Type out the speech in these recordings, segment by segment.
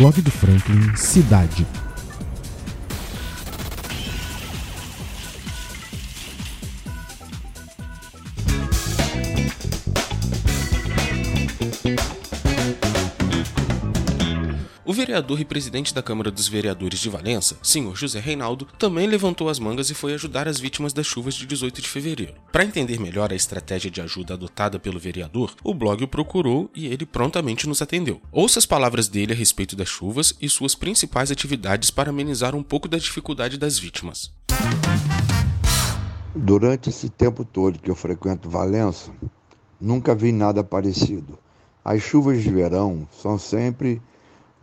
Blog do Franklin Cidade. O vereador e presidente da Câmara dos Vereadores de Valença, senhor José Reinaldo, também levantou as mangas e foi ajudar as vítimas das chuvas de 18 de fevereiro. Para entender melhor a estratégia de ajuda adotada pelo vereador, o blog o procurou e ele prontamente nos atendeu. Ouça as palavras dele a respeito das chuvas e suas principais atividades para amenizar um pouco da dificuldade das vítimas. Durante esse tempo todo que eu frequento Valença, nunca vi nada parecido. As chuvas de verão são sempre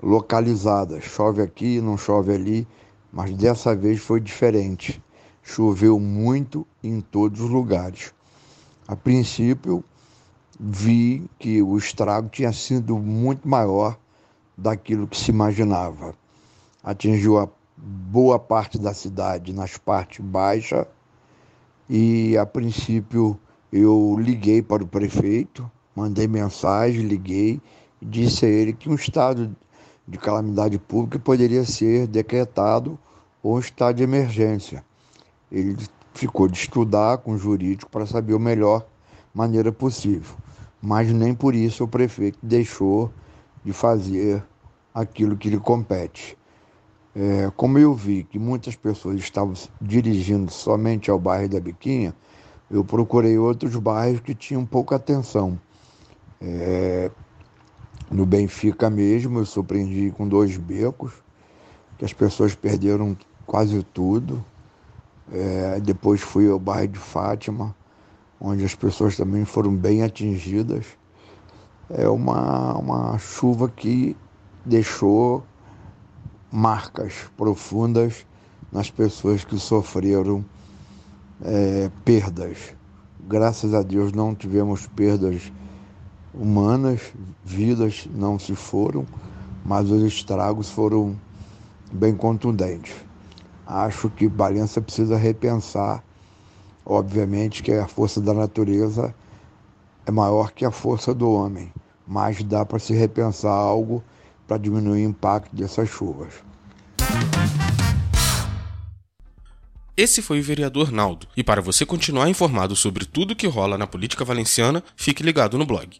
localizadas. Chove aqui, não chove ali, mas dessa vez foi diferente. Choveu muito em todos os lugares. A princípio, vi que o estrago tinha sido muito maior daquilo que se imaginava. Atingiu a boa parte da cidade nas partes baixas e a princípio eu liguei para o prefeito, mandei mensagem, liguei disse a ele que um estado de calamidade pública poderia ser decretado ou estado de emergência. Ele ficou de estudar com o jurídico para saber a melhor maneira possível, mas nem por isso o prefeito deixou de fazer aquilo que lhe compete. É, como eu vi que muitas pessoas estavam dirigindo somente ao bairro da Biquinha, eu procurei outros bairros que tinham pouca atenção. É, no Benfica mesmo, eu surpreendi com dois becos, que as pessoas perderam quase tudo. É, depois fui ao bairro de Fátima, onde as pessoas também foram bem atingidas. É uma, uma chuva que deixou marcas profundas nas pessoas que sofreram é, perdas. Graças a Deus não tivemos perdas humanas, vidas não se foram, mas os estragos foram bem contundentes. Acho que Valença precisa repensar, obviamente, que a força da natureza é maior que a força do homem, mas dá para se repensar algo para diminuir o impacto dessas chuvas. Esse foi o vereador Naldo, e para você continuar informado sobre tudo que rola na política valenciana, fique ligado no blog.